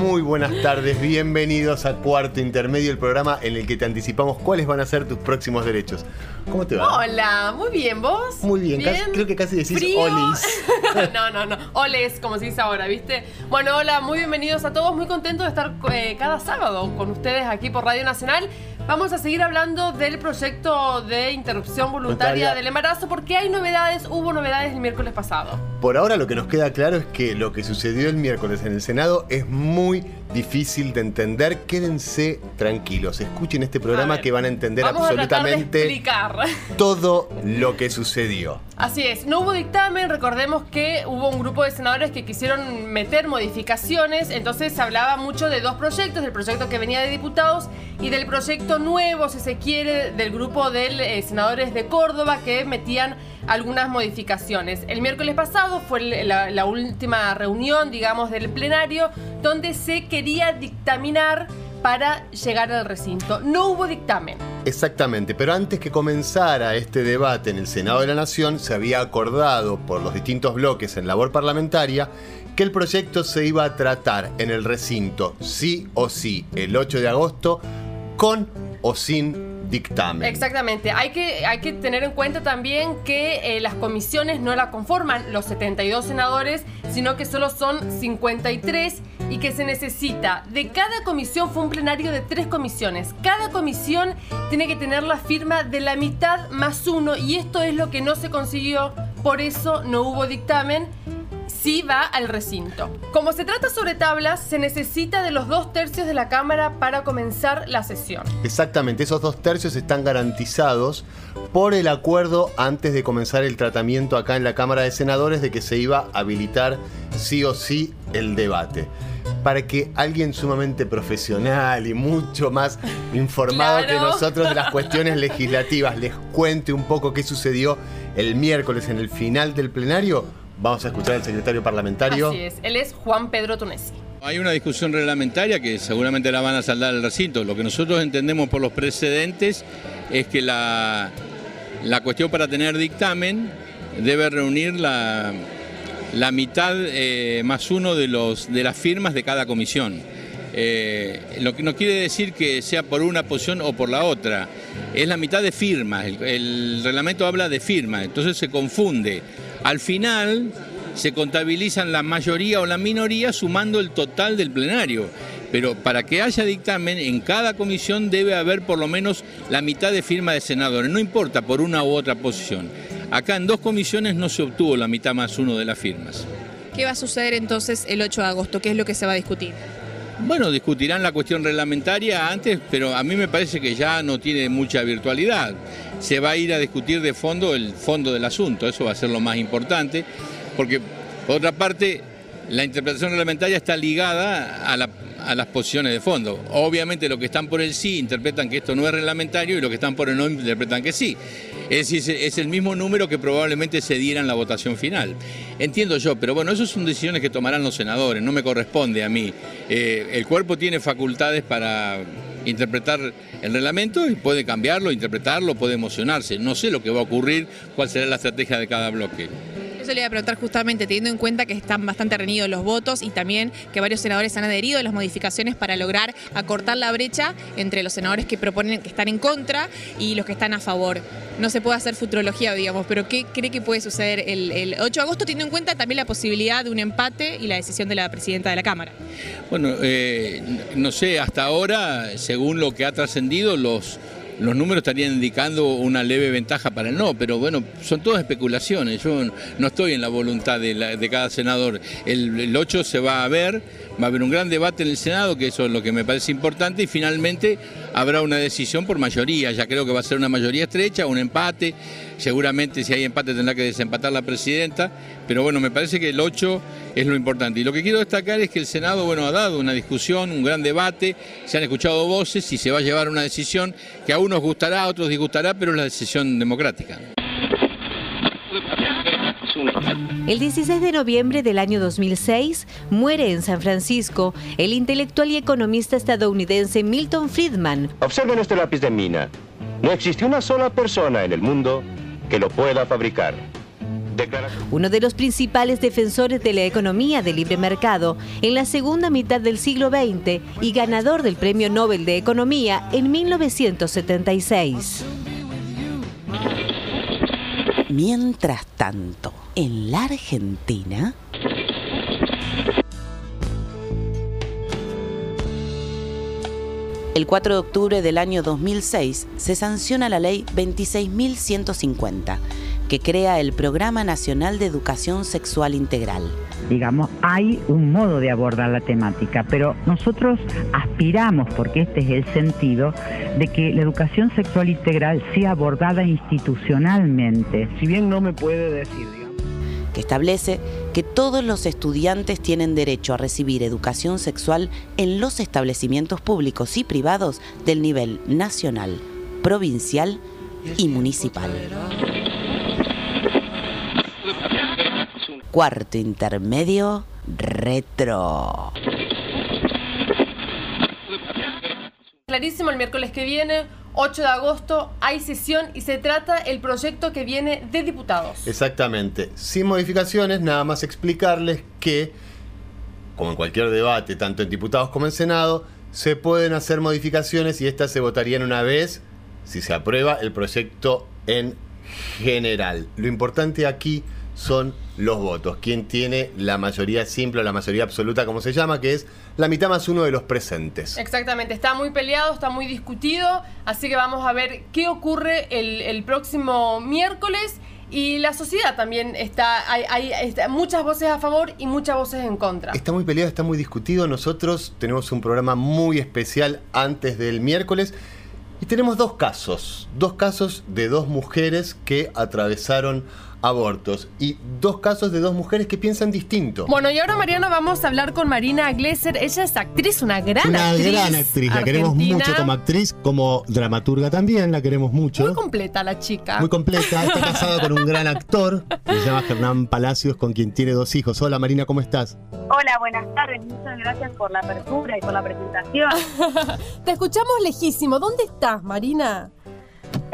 Muy buenas tardes, bienvenidos a Cuarto Intermedio, el programa en el que te anticipamos cuáles van a ser tus próximos derechos. ¿Cómo te va? Hola, muy bien, ¿vos? Muy bien, casi- creo que casi decís ¿Frío? olis. no, no, no, oles, como se dice ahora, ¿viste? Bueno, hola, muy bienvenidos a todos, muy contento de estar eh, cada sábado con ustedes aquí por Radio Nacional. Vamos a seguir hablando del proyecto de interrupción voluntaria Voluntaria. del embarazo porque hay novedades, hubo novedades el miércoles pasado. Por ahora lo que nos queda claro es que lo que sucedió el miércoles en el Senado es muy difícil de entender. Quédense tranquilos, escuchen este programa ver, que van a entender a absolutamente todo lo que sucedió. Así es, no hubo dictamen, recordemos que hubo un grupo de senadores que quisieron meter modificaciones, entonces se hablaba mucho de dos proyectos, del proyecto que venía de diputados y del proyecto nuevo, si se quiere, del grupo de senadores de Córdoba que metían algunas modificaciones. El miércoles pasado fue la, la última reunión, digamos, del plenario, donde se quería dictaminar para llegar al recinto. No hubo dictamen. Exactamente, pero antes que comenzara este debate en el Senado de la Nación, se había acordado por los distintos bloques en labor parlamentaria que el proyecto se iba a tratar en el recinto sí o sí el 8 de agosto con o sin dictamen. Exactamente. Hay que, hay que tener en cuenta también que eh, las comisiones no la conforman los 72 senadores, sino que solo son 53 y que se necesita de cada comisión, fue un plenario de tres comisiones. Cada comisión tiene que tener la firma de la mitad más uno y esto es lo que no se consiguió, por eso no hubo dictamen sí va al recinto. Como se trata sobre tablas, se necesita de los dos tercios de la Cámara para comenzar la sesión. Exactamente, esos dos tercios están garantizados por el acuerdo antes de comenzar el tratamiento acá en la Cámara de Senadores de que se iba a habilitar sí o sí el debate. Para que alguien sumamente profesional y mucho más informado Claro. que nosotros de las cuestiones legislativas les cuente un poco qué sucedió el miércoles en el final del plenario, vamos a escuchar al secretario parlamentario. Así es, él es Juan Pedro Tunesi. Hay una discusión reglamentaria que seguramente la van a saldar al recinto. Lo que nosotros entendemos por los precedentes es que la, la cuestión para tener dictamen debe reunir la, la mitad eh, más uno de, los, de las firmas de cada comisión. Eh, lo que no quiere decir que sea por una posición o por la otra, es la mitad de firmas. El, el reglamento habla de firmas, entonces se confunde. Al final se contabilizan la mayoría o la minoría sumando el total del plenario. Pero para que haya dictamen, en cada comisión debe haber por lo menos la mitad de firma de senadores, no importa por una u otra posición. Acá en dos comisiones no se obtuvo la mitad más uno de las firmas. ¿Qué va a suceder entonces el 8 de agosto? ¿Qué es lo que se va a discutir? Bueno, discutirán la cuestión reglamentaria antes, pero a mí me parece que ya no tiene mucha virtualidad. Se va a ir a discutir de fondo el fondo del asunto, eso va a ser lo más importante, porque por otra parte la interpretación reglamentaria está ligada a, la- a las posiciones de fondo. Obviamente los que están por el sí interpretan que esto no es reglamentario y los que están por el no interpretan que sí. Es decir, es el mismo número que probablemente se diera en la votación final. Entiendo yo, pero bueno, esas son decisiones que tomarán los senadores, no me corresponde a mí. Eh, el cuerpo tiene facultades para interpretar el reglamento y puede cambiarlo, interpretarlo, puede emocionarse. No sé lo que va a ocurrir, cuál será la estrategia de cada bloque. Eso le iba a preguntar justamente, teniendo en cuenta que están bastante reñidos los votos y también que varios senadores han adherido a las modificaciones para lograr acortar la brecha entre los senadores que proponen que están en contra y los que están a favor. No se puede hacer futurología, digamos, pero ¿qué cree que puede suceder el, el 8 de agosto, teniendo en cuenta también la posibilidad de un empate y la decisión de la presidenta de la Cámara? Bueno, eh, no sé, hasta ahora, según lo que ha trascendido, los, los números estarían indicando una leve ventaja para el no, pero bueno, son todas especulaciones. Yo no estoy en la voluntad de, la- de cada senador. El, el 8 se va a ver, va a haber un gran debate en el Senado, que eso es lo que me parece importante, y finalmente habrá una decisión por mayoría. Ya creo que va a ser una mayoría estrecha, un empate. Seguramente si hay empate tendrá que desempatar la presidenta, pero bueno, me parece que el 8 es lo importante. Y lo que quiero destacar es que el Senado, bueno, ha dado una discusión, un gran debate, se han escuchado voces y se va a llevar una decisión que a unos gustará, a otros disgustará, pero es la decisión democrática. El 16 de noviembre del año 2006 muere en San Francisco el intelectual y economista estadounidense Milton Friedman. Observen este lápiz de mina. No existe una sola persona en el mundo que lo pueda fabricar. Uno de los principales defensores de la economía de libre mercado en la segunda mitad del siglo XX y ganador del Premio Nobel de Economía en 1976. Mientras tanto, en la Argentina... El 4 de octubre del año 2006 se sanciona la ley 26.150 que crea el Programa Nacional de Educación Sexual Integral. Digamos, hay un modo de abordar la temática, pero nosotros aspiramos, porque este es el sentido, de que la educación sexual integral sea abordada institucionalmente. Si bien no me puede decir, digamos. Que establece que todos los estudiantes tienen derecho a recibir educación sexual en los establecimientos públicos y privados del nivel nacional, provincial y municipal. Cuarto intermedio, retro. Clarísimo, el miércoles que viene, 8 de agosto, hay sesión y se trata el proyecto que viene de diputados. Exactamente. Sin modificaciones, nada más explicarles que, como en cualquier debate, tanto en diputados como en Senado, se pueden hacer modificaciones y estas se votarían una vez si se aprueba el proyecto en general. Lo importante aquí son los votos. ¿Quién tiene la mayoría simple o la mayoría absoluta, como se llama, que es la mitad más uno de los presentes. Exactamente, está muy peleado, está muy discutido, así que vamos a ver qué ocurre el, próximo miércoles. Y la sociedad también está hay, hay muchas voces a favor y muchas voces en contra. Está muy peleado, está muy discutido. Nosotros tenemos un programa muy especial antes del miércoles. Y tenemos dos casos, dos casos de dos mujeres que atravesaron abortos y dos casos de dos mujeres que piensan distinto. Bueno, y ahora Mariana vamos a hablar con Marina Glesser. Ella es actriz, una gran actriz. Una gran actriz, la queremos mucho como actriz, como dramaturga también, la queremos mucho. Muy completa la chica. Muy completa, está casada con un gran actor, se llama Hernán Palacios, con quien tiene dos hijos. Hola Marina, ¿cómo estás? Hola, buenas tardes, muchas gracias por la apertura y por la presentación. Te escuchamos lejísimo. ¿Dónde estás, Marina?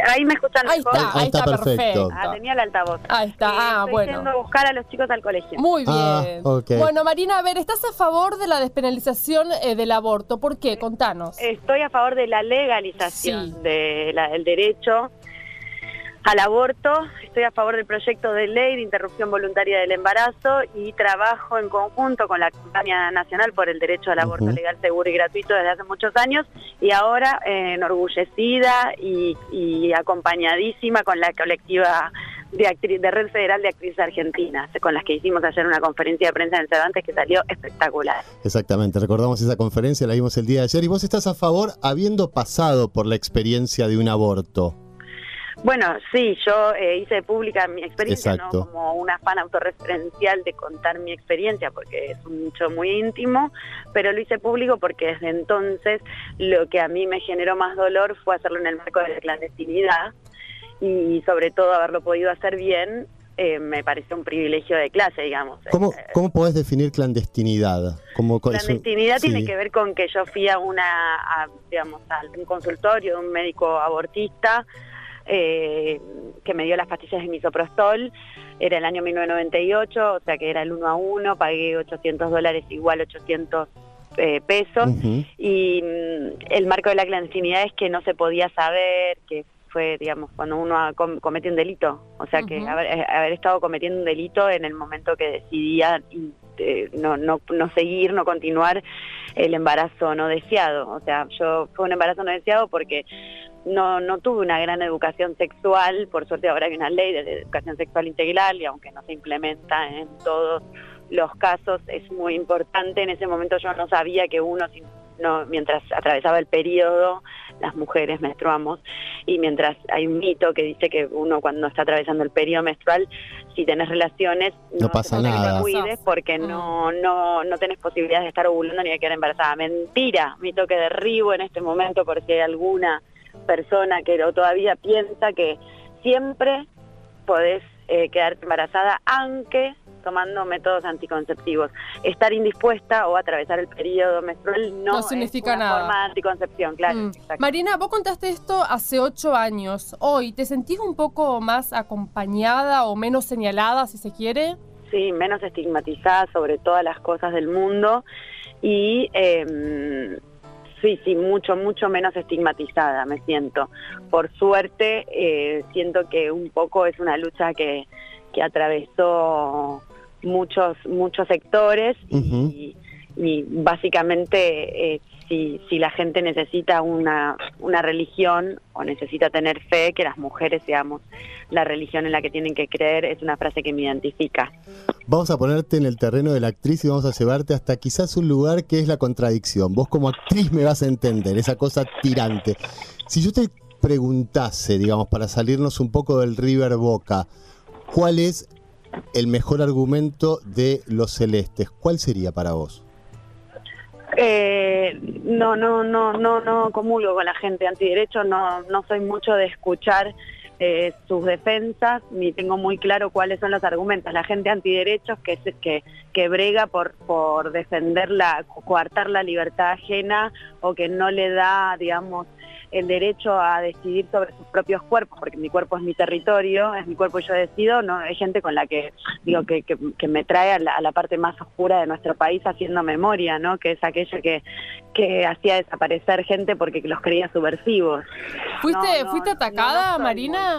Ahí me escuchan ahí Está, ahí, está, perfecto. Ah, tenía el altavoz. Ahí está, ah, estoy bueno. a buscar a los chicos al colegio. Muy ah, bien. Bueno, Marina, a ver, ¿estás a favor de la despenalización eh, del aborto? ¿Por qué? Contanos. Estoy a favor de la legalización del derecho al aborto, estoy a favor del proyecto de ley de interrupción voluntaria del embarazo y trabajo en conjunto con la campaña nacional por el derecho al aborto legal, seguro y gratuito desde hace muchos años y ahora eh, enorgullecida y, acompañadísima con la colectiva de, de Red Federal de Actrices Argentinas, con las que hicimos ayer una conferencia de prensa en Cervantes que salió espectacular. Exactamente, recordamos esa conferencia, la vimos el día de ayer y vos estás a favor habiendo pasado por la experiencia de un aborto. Bueno, sí, yo eh, hice pública mi experiencia, ¿no? Como una fan autorreferencial de contar mi experiencia, porque es un hecho muy íntimo, pero lo hice público porque desde entonces lo que a mí me generó más dolor fue hacerlo en el marco de la clandestinidad y sobre todo haberlo podido hacer bien eh, me pareció un privilegio de clase, digamos. ¿Cómo, eh, ¿cómo podés definir clandestinidad? ¿Cómo, clandestinidad tiene que ver con que yo fui a una, digamos, a un consultorio de un médico abortista eh, que me dio las pastillas de misoprostol. Era el año 1998, o sea que era el uno a uno, pagué 800 dólares igual 800 eh, pesos. Y mm, el marco de la clandestinidad es que no se podía saber, que fue, digamos, cuando uno comete un delito. O sea, que haber, haber, estado cometiendo un delito en el momento que decidía eh, no, no, no seguir, no continuar el embarazo no deseado. O sea, yo fue un embarazo no deseado porque no, no tuve una gran educación sexual, por suerte ahora hay una ley de educación sexual integral y aunque no se implementa en todos los casos es muy importante, en ese momento yo no sabía que uno no, mientras atravesaba el periodo las mujeres menstruamos y mientras hay un mito que dice que uno cuando está atravesando el periodo menstrual, si tenés relaciones, no, pasa nada. te cuides porque no, no, no tenés posibilidades de estar ovulando ni de quedar embarazada. Mentira, mito que derribo en este momento porque hay alguna persona que todavía piensa que siempre podés eh, quedarte embarazada, aunque tomando métodos anticonceptivos. Estar indispuesta o atravesar el periodo menstrual no, significa es una nada. forma de anticoncepción, claro. Mm. Marina, vos contaste esto hace ocho años. Hoy, ¿te sentís un poco más acompañada o menos señalada, si se quiere? Sí, menos estigmatizada sobre todas las cosas del mundo y eh, sí, sí, mucho, mucho menos estigmatizada me siento. Por suerte, eh, siento que un poco es una lucha que, que atravesó muchos, muchos sectores y, y básicamente eh, si, si la gente necesita una, una religión o necesita tener fe, que las mujeres seamos la religión en la que tienen que creer, es una frase que me identifica. Vamos a ponerte en el terreno de la actriz y vamos a llevarte hasta quizás un lugar que es la contradicción. Vos como actriz me vas a entender, esa cosa tirante. Si yo te preguntase, digamos, para salirnos un poco del River Boca, ¿cuál es el mejor argumento de los celestes? ¿Cuál sería para vos? Eh, no, no, no, no, no comulgo con la gente antiderecho, no, no soy mucho de escuchar eh, sus defensas, ni tengo muy claro cuáles son los argumentos. La gente antiderechos que, se- que, que brega por, por defender la, coartar la libertad ajena o que no le da, digamos, el derecho a decidir sobre sus propios cuerpos, porque mi cuerpo es mi territorio, es mi cuerpo y yo decido, no hay gente con la que digo que, que, que me trae a la, a la parte más oscura de nuestro país haciendo memoria, ¿no? Que es aquello que, que hacía desaparecer gente porque los creía subversivos. ¿Fuiste, No, no, ¿fuiste no, no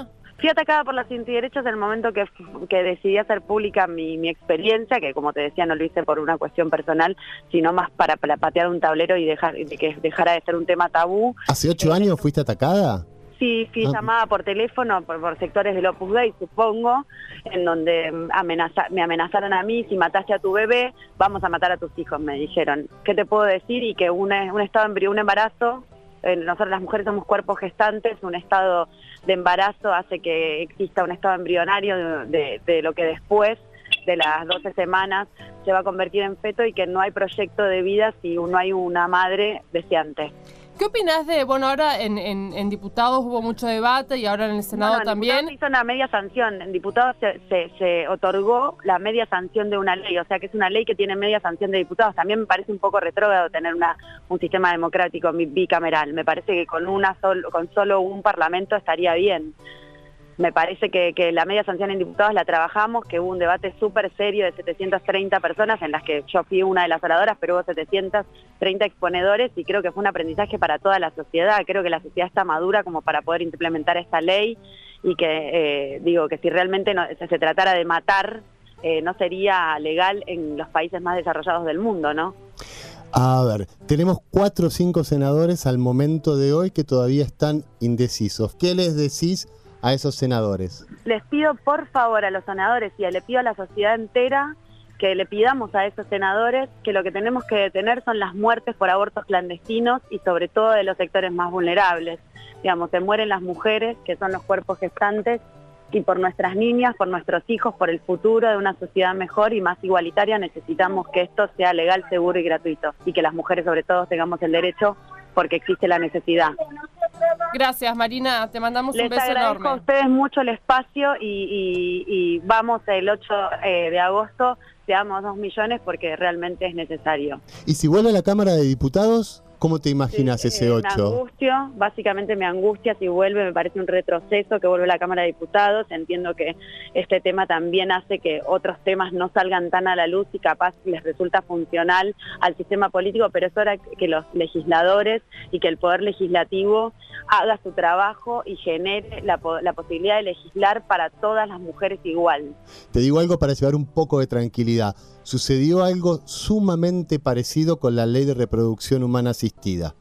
atacada? Fui atacada por los antiderechos en el momento que, que decidí hacer pública mi, mi experiencia, que como te decía no lo hice por una cuestión personal, sino más para, para patear un tablero y dejar de que dejara de ser un tema tabú. ¿Hace ocho años fuiste atacada? Sí, fui Ah. llamada por teléfono por, por sectores del Opus Dei, supongo, en donde amenaza- me amenazaron a mí, si mataste a tu bebé, vamos a matar a tus hijos, me dijeron. ¿Qué te puedo decir? Y que un, un estado embrión, un embarazo, eh, nosotros las mujeres somos cuerpos gestantes, un estado de embarazo hace que exista un estado embrionario de lo que después de las 12 semanas se va a convertir en feto y que no hay proyecto de vida si no hay una madre deseante. ¿Qué opinás de, bueno, ahora en, en- en diputados hubo mucho debate y ahora en el Senado No, no, en también? se hizo una media sanción. En diputados se, se, se otorgó la media sanción de una ley, o sea que es una ley que tiene media sanción de diputados. También me parece un poco retrógrado tener una, un sistema democrático bi- bicameral. Me parece que con una sol- con solo un parlamento estaría bien. Me parece que, que la media sanción en diputados la trabajamos, que hubo un debate súper serio de 730 personas en las que yo fui una de las oradoras, pero hubo 730 exponedores y creo que fue un aprendizaje para toda la sociedad. Creo que la sociedad está madura como para poder implementar esta ley y que, eh, digo, que si realmente se tratara de matar, eh, no sería legal en los países más desarrollados del mundo, ¿no? A ver, tenemos cuatro o cinco senadores al momento de hoy que todavía están indecisos. ¿Qué les decís a esos senadores? les pido por favor a los senadores y le pido a la sociedad entera que le pidamos a esos senadores que lo que tenemos que detener son las muertes por abortos clandestinos y sobre todo de los sectores más vulnerables. Digamos, se mueren las mujeres, que son los cuerpos gestantes, y por nuestras niñas, por nuestros hijos, por el futuro de una sociedad mejor y más igualitaria, necesitamos que esto sea legal, seguro y gratuito, y que las mujeres sobre todo tengamos el derecho porque existe la necesidad. Gracias, Marina. Te mandamos un Les beso agradezco a enorme. ustedes mucho el espacio y, y- y vamos el 8 eh, de agosto, seamos dos millones porque realmente es necesario. Y si vuelve a la Cámara de Diputados, ¿cómo te imaginas ese Eh, Me 8? angustio, básicamente me angustia si vuelve, me parece un retroceso que vuelve la Cámara de Diputados. Entiendo que este tema también hace que otros temas no salgan tan a la luz y capaz les resulta funcional al sistema político, pero es hora que los legisladores y que el Poder Legislativo haga su trabajo y genere la, la posibilidad de legislar para todas las mujeres igual. Te digo algo para llevar un poco de tranquilidad. Sucedió algo sumamente parecido con la ley de reproducción humana asistida.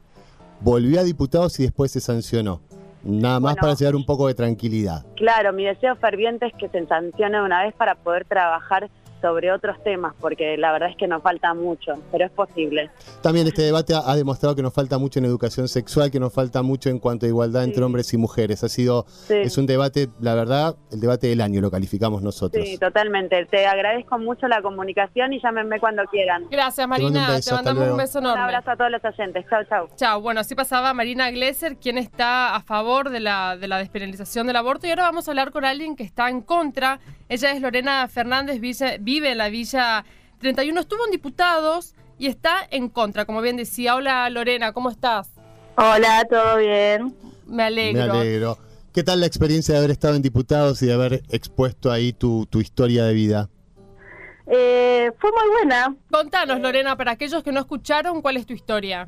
Volvió a diputados y después se sancionó. Nada más Bueno. para llevar un poco de tranquilidad. Claro, mi deseo ferviente es que se sancione de una vez para poder trabajar sobre otros temas, porque la verdad es que nos falta mucho, pero es posible. También este debate ha, demostrado que nos falta mucho en educación sexual, que nos falta mucho en cuanto a igualdad entre hombres y mujeres. Ha sido, es un debate, la verdad, el debate del año lo calificamos nosotros. Sí, totalmente. Te agradezco mucho la comunicación y llámenme cuando quieran. Gracias, Marina. Te, mandamos un beso enorme. Un abrazo a todos los oyentes. Chao, chao. Chao. Bueno, así pasaba Marina Glesser, quien está a favor de la, de la despenalización del aborto. Y ahora vamos a hablar con alguien que está en contra. Ella es Lorena Fernández, vive en la Villa 31, estuvo en diputados y está en contra, como bien decía. Hola Lorena, ¿cómo estás? Hola, ¿todo bien? Me alegro. Me alegro. ¿Qué tal la experiencia de haber estado en diputados y de haber expuesto ahí tu, historia de vida? Eh, fue muy buena. Contanos, Lorena, para aquellos que no escucharon, ¿cuál es tu historia?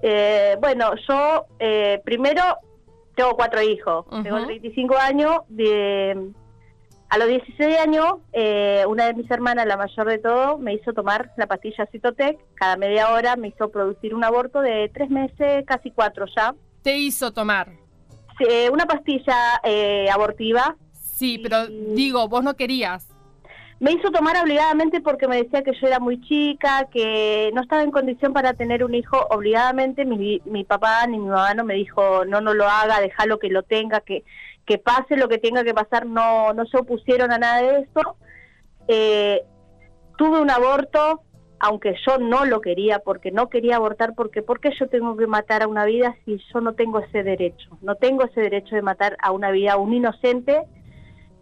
Eh, bueno, yo eh, primero tengo cuatro hijos, tengo 35 años, de, a los 16 años, eh, una de mis hermanas, la mayor de todo, me hizo tomar la pastilla Citotec. Cada media hora me hizo producir un aborto de tres meses, casi cuatro ya. ¿Te hizo tomar? Sí, una pastilla eh, abortiva. Sí, pero digo, vos no querías. Me hizo tomar obligadamente porque me decía que yo era muy chica, que no estaba en condición para tener un hijo obligadamente. Mi, mi papá ni mi mamá no me dijo, no, no lo haga, déjalo que lo tenga, que que pase lo que tenga que pasar, no, no se opusieron a nada de esto. Eh, tuve un aborto, aunque yo no lo quería, porque no quería abortar, porque ¿por qué yo tengo que matar a una vida si yo no tengo ese derecho? No tengo ese derecho de matar a una vida, a un inocente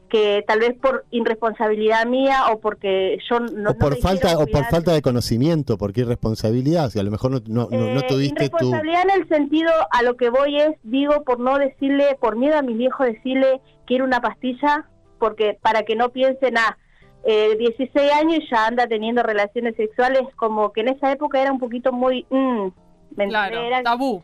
que tal vez por irresponsabilidad mía o porque yo no o por falta o por falta de conocimiento porque irresponsabilidad si a lo mejor no no, no, eh, tuviste irresponsabilidad en el sentido a lo que voy es digo por no decirle por miedo a mi viejo decirle quiero una pastilla porque para que no piensen a eh, 16 años y ya anda teniendo relaciones sexuales como que en esa época era un poquito muy mm, claro, tabú.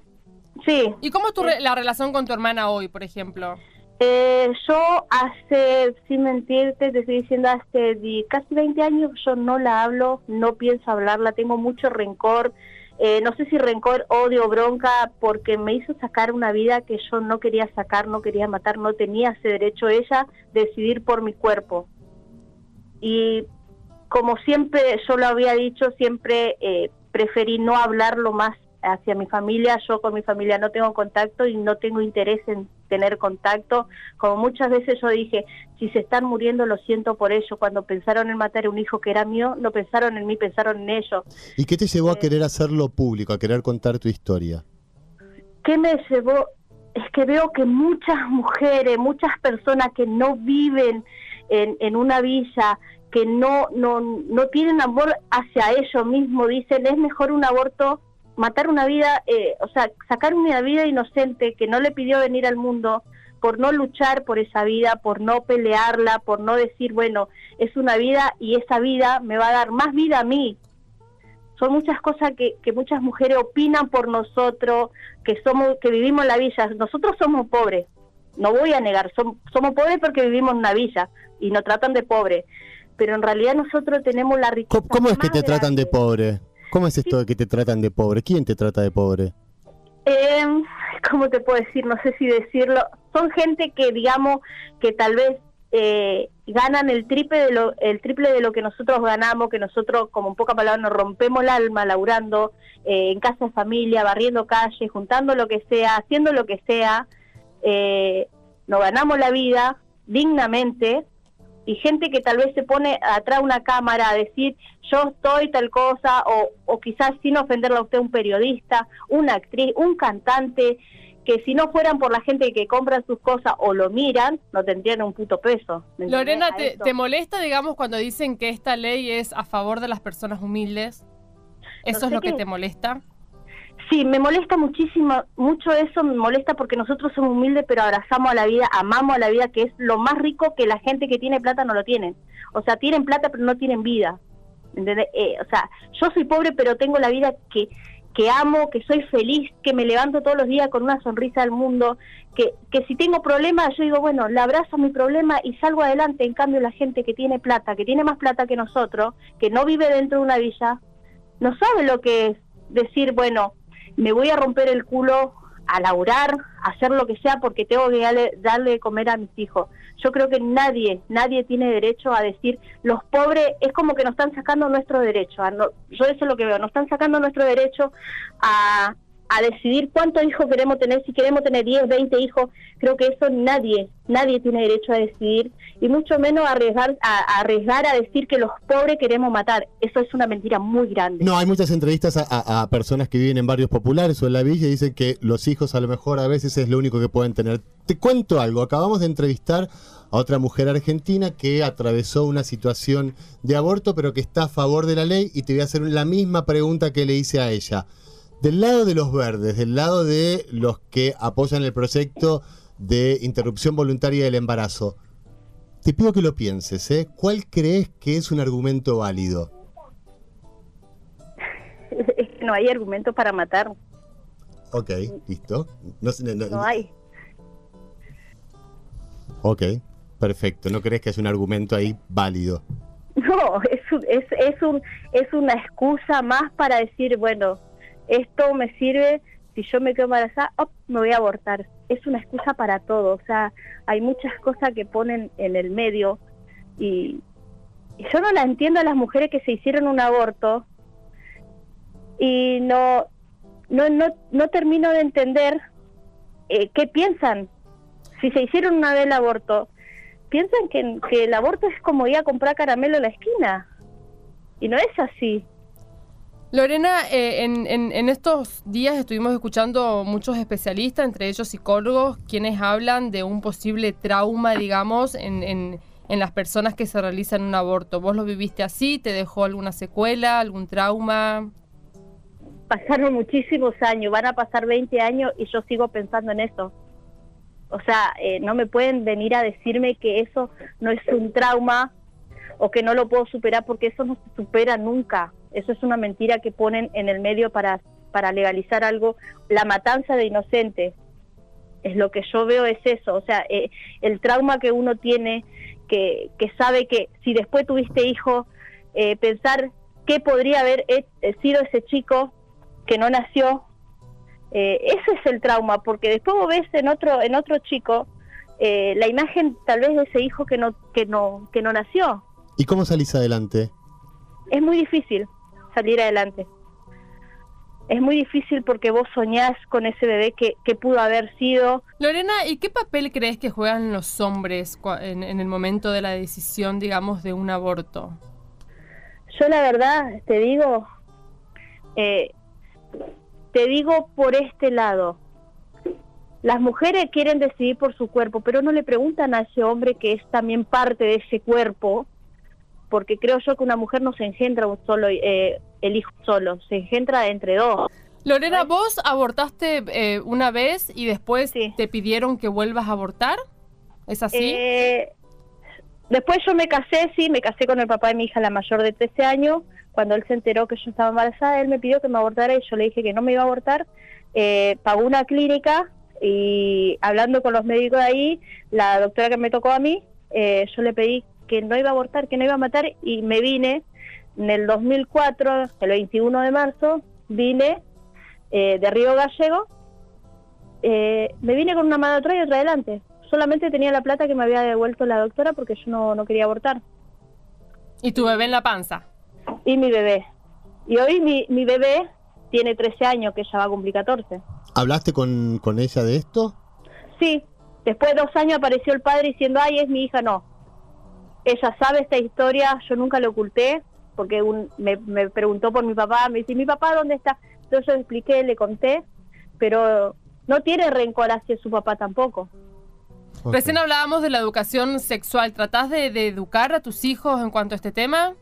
Sí. Y cómo es tu la relación con tu hermana hoy por ejemplo eh, yo hace, sin mentirte, te estoy diciendo, hace casi 20 años yo no la hablo, no pienso hablarla, tengo mucho rencor, eh, no sé si rencor, odio, bronca, porque me hizo sacar una vida que yo no quería sacar, no quería matar, no tenía ese derecho ella de decidir por mi cuerpo. Y como siempre yo lo había dicho, siempre eh, preferí no hablarlo más hacia mi familia, yo con mi familia no tengo contacto y no tengo interés en tener contacto. Como muchas veces yo dije, si se están muriendo lo siento por ello. Cuando pensaron en matar a un hijo que era mío, no pensaron en mí, pensaron en ellos. ¿Y qué te llevó a eh, querer hacerlo público, a querer contar tu historia? ¿Qué me llevó? Es que veo que muchas mujeres, muchas personas que no viven en, en una villa, que no, no, no tienen amor hacia ellos mismos, dicen, es mejor un aborto matar una vida, eh, o sea, sacar una vida inocente que no le pidió venir al mundo por no luchar por esa vida, por no pelearla, por no decir, bueno, es una vida y esa vida me va a dar más vida a mí. Son muchas cosas que, que muchas mujeres opinan por nosotros, que somos, que vivimos en la villa. Nosotros somos pobres, no voy a negar, somos pobres porque vivimos en una villa y nos tratan de pobre. Pero en realidad nosotros tenemos la riqueza. ¿Cómo, es que te tratan de pobre? ¿Cómo es esto de que te tratan de pobre? ¿Quién te trata de pobre? Eh, ¿Cómo te puedo decir? No sé si decirlo. Son gente que, digamos, que tal vez eh, ganan el triple de lo el triple de lo que nosotros ganamos, que nosotros, como en poca palabra, nos rompemos el alma laburando eh, en casa de familia, barriendo calles, juntando lo que sea, haciendo lo que sea. Eh, nos ganamos la vida dignamente y gente que tal vez se pone atrás de una cámara a decir yo estoy tal cosa o, o quizás sin ofenderle a usted un periodista, una actriz, un cantante que si no fueran por la gente que compra sus cosas o lo miran, no tendrían un puto peso. Lorena, te, ¿te, molesta, digamos, cuando dicen que esta ley es a favor de las personas humildes? ¿Eso es lo que te molesta? Sí, me molesta muchísimo, mucho eso me molesta porque nosotros somos humildes, pero abrazamos a la vida, amamos a la vida, que es lo más rico que la gente que tiene plata no lo tienen. O sea, tienen plata pero no tienen vida. Eh, o sea, yo soy pobre pero tengo la vida que, que amo, que soy feliz, que me levanto todos los días con una sonrisa al mundo, que, que si tengo problemas yo digo, bueno, le abrazo mi problema y salgo adelante. En cambio, la gente que tiene plata, que tiene más plata que nosotros, que no vive dentro de una villa, no sabe lo que es decir, bueno, me voy a romper el culo a laburar, a hacer lo que sea porque tengo que darle, de comer a mis hijos. Yo creo que nadie, nadie tiene derecho a decir, los pobres, es como que nos están sacando nuestro derecho. A no, yo eso es lo que veo, nos están sacando nuestro derecho a, a decidir cuántos hijos queremos tener, si queremos tener 10, 20 hijos, creo que eso nadie, nadie tiene derecho a decidir, y mucho menos arriesgar a, arriesgar a decir que los pobres queremos matar. Eso es una mentira muy grande. No, hay muchas entrevistas a, personas que viven en barrios populares o en la villa y dicen que los hijos a lo mejor a veces es lo único que pueden tener. Te cuento algo, acabamos de entrevistar a otra mujer argentina que atravesó una situación de aborto, pero que está a favor de la ley, y te voy a hacer la misma pregunta que le hice a ella. Del lado de los verdes, del lado de los que apoyan el proyecto de interrupción voluntaria del embarazo, te pido que lo pienses, ¿eh? ¿Cuál crees que es un argumento válido? Es que no hay argumento para matar. Ok, listo. No, no hay. Ok, perfecto. ¿No crees que es un argumento ahí válido? No, es, es, es, un, es una excusa más para decir, bueno, esto me sirve, si yo me quedo embarazada, me voy a abortar. Es una excusa para todo, o sea, hay muchas cosas que ponen en el medio y, yo no la entiendo a las mujeres que se hicieron un aborto y no, no, no, no termino de entender eh, qué piensan. Si se hicieron una vez el aborto, piensan que, que el aborto es como ir a comprar caramelo en la esquina. Y no es así. Lorena, eh, en, estos días estuvimos escuchando muchos especialistas, entre ellos psicólogos, quienes hablan de un posible trauma, digamos, en, en, las personas que se realizan un aborto. ¿Vos lo viviste así? ¿Te dejó alguna secuela, algún trauma? Pasaron muchísimos años, van a pasar 20 años y yo sigo pensando en eso. O sea, eh, no me pueden venir a decirme que eso no es un trauma o que no lo puedo superar porque eso no se supera nunca eso es una mentira que ponen en el medio para, para legalizar algo. La matanza de inocentes, es lo que yo veo es eso, o sea, eh, el trauma que uno tiene, que, que sabe que si después tuviste hijo, eh, pensar qué podría haber sido ese chico que no nació, eh, ese es el trauma, porque después vos ves en otro, en otro chico la imagen tal vez de ese hijo que no, que no, que no nació. ¿Y cómo salís adelante? Es muy difícil salir adelante. Es muy difícil porque vos soñás con ese bebé que, que pudo haber sido. Lorena, ¿y qué papel crees que juegan los hombres en, el momento de la decisión, digamos, de un aborto? Yo la verdad, te digo, eh, te digo por este lado, las mujeres quieren decidir por su cuerpo, pero no le preguntan a ese hombre que es también parte de ese cuerpo, porque creo yo que una mujer no se engendra un solo, eh, el hijo solo, se engendra entre dos. Lorena, vos abortaste eh, una vez y después te pidieron que vuelvas a abortar, ¿es así? Eh, después yo me casé, sí, me casé con el papá de mi hija, la mayor de 13 años. Cuando él se enteró que yo estaba embarazada, él me pidió que me abortara y yo le dije que no me iba a abortar. pagó una clínica y hablando con los médicos de ahí, la doctora que me tocó a mí, yo le pedí que no iba a abortar, que no iba a matar y me vine en el 2004, el 21 de marzo, vine eh, de Río Gallego, eh, me vine con una mano atrás y otra adelante. Solamente tenía la plata que me había devuelto la doctora porque yo no, no quería abortar. ¿Y tu bebé en la panza? Y mi bebé. Y hoy mi, mi bebé tiene 13 años, que ya va a cumplir 14. ¿Hablaste con, con ella de esto? Sí. Después de dos años apareció el padre diciendo, ay, es mi hija, no ella sabe esta historia, yo nunca lo oculté, porque me, preguntó por mi papá, me dice, ¿mi papá dónde está? Entonces yo expliqué, le conté, pero no tiene rencor hacia su papá tampoco. Recién hablábamos de la educación sexual. ¿Tratás de, educar a tus hijos en cuanto a este tema?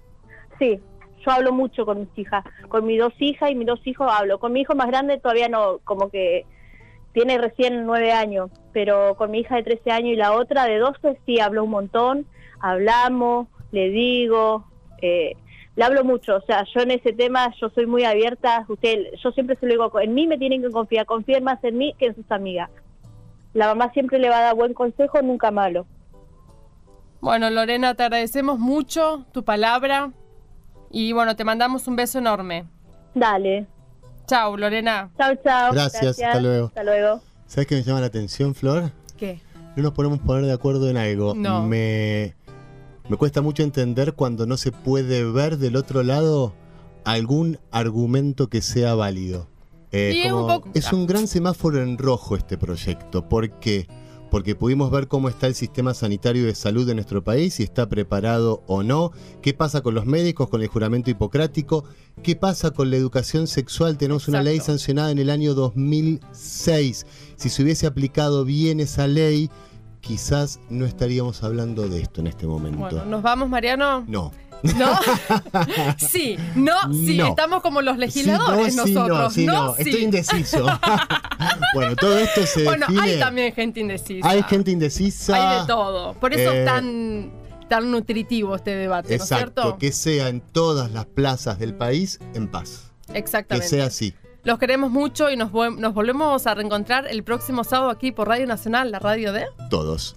Sí, yo hablo mucho con mis hijas. Con mis dos hijas y mis dos hijos hablo. Con mi hijo más grande todavía no, como que tiene recién nueve años, pero con mi hija de 13 años y la otra de 12 sí hablo un montón hablamos, le digo, eh, le hablo mucho, o sea, yo en ese tema yo soy muy abierta, usted, yo siempre se lo digo, en mí me tienen que confiar, confíen más en mí que en sus amigas. La mamá siempre le va a dar buen consejo, nunca malo. Bueno, Lorena, te agradecemos mucho tu palabra y bueno, te mandamos un beso enorme. Dale. Chau, Lorena. Chau, chau. Gracias, hasta luego. Hasta luego. ¿Sabes qué me llama la atención, Flor? ¿Qué? No nos podemos poner de acuerdo en algo. No. Me, me cuesta mucho entender cuando no se puede ver del otro lado algún argumento que sea válido. Eh, Y es como- un poco- es un gran semáforo en rojo este proyecto. ¿Por qué? Porque pudimos ver cómo está el sistema sanitario de salud de nuestro país, si está preparado o no, qué pasa con los médicos, con el juramento hipocrático, qué pasa con la educación sexual. Tenemos una ley sancionada en el año 2006. Si se hubiese aplicado bien esa ley, quizás no estaríamos hablando de esto en este momento. Bueno, ¿nos vamos, Mariano? No. ¿No? sí, no, sí, No. estamos como los Sí, legisladores no, sí, no, nosotros. sí, no. sí. Estoy indeciso. bueno, todo esto se Bueno, define. hay también gente indecisa. Hay gente indecisa. Hay de todo. Por eso Eh, tan, tan nutritivo este debate, ¿no es Exacto, cierto? que sea en todas las plazas del país en paz. Que Exactamente. sea así. Los queremos mucho y nos, nos volvemos a reencontrar el próximo sábado aquí por Radio Nacional, la radio de... Todos.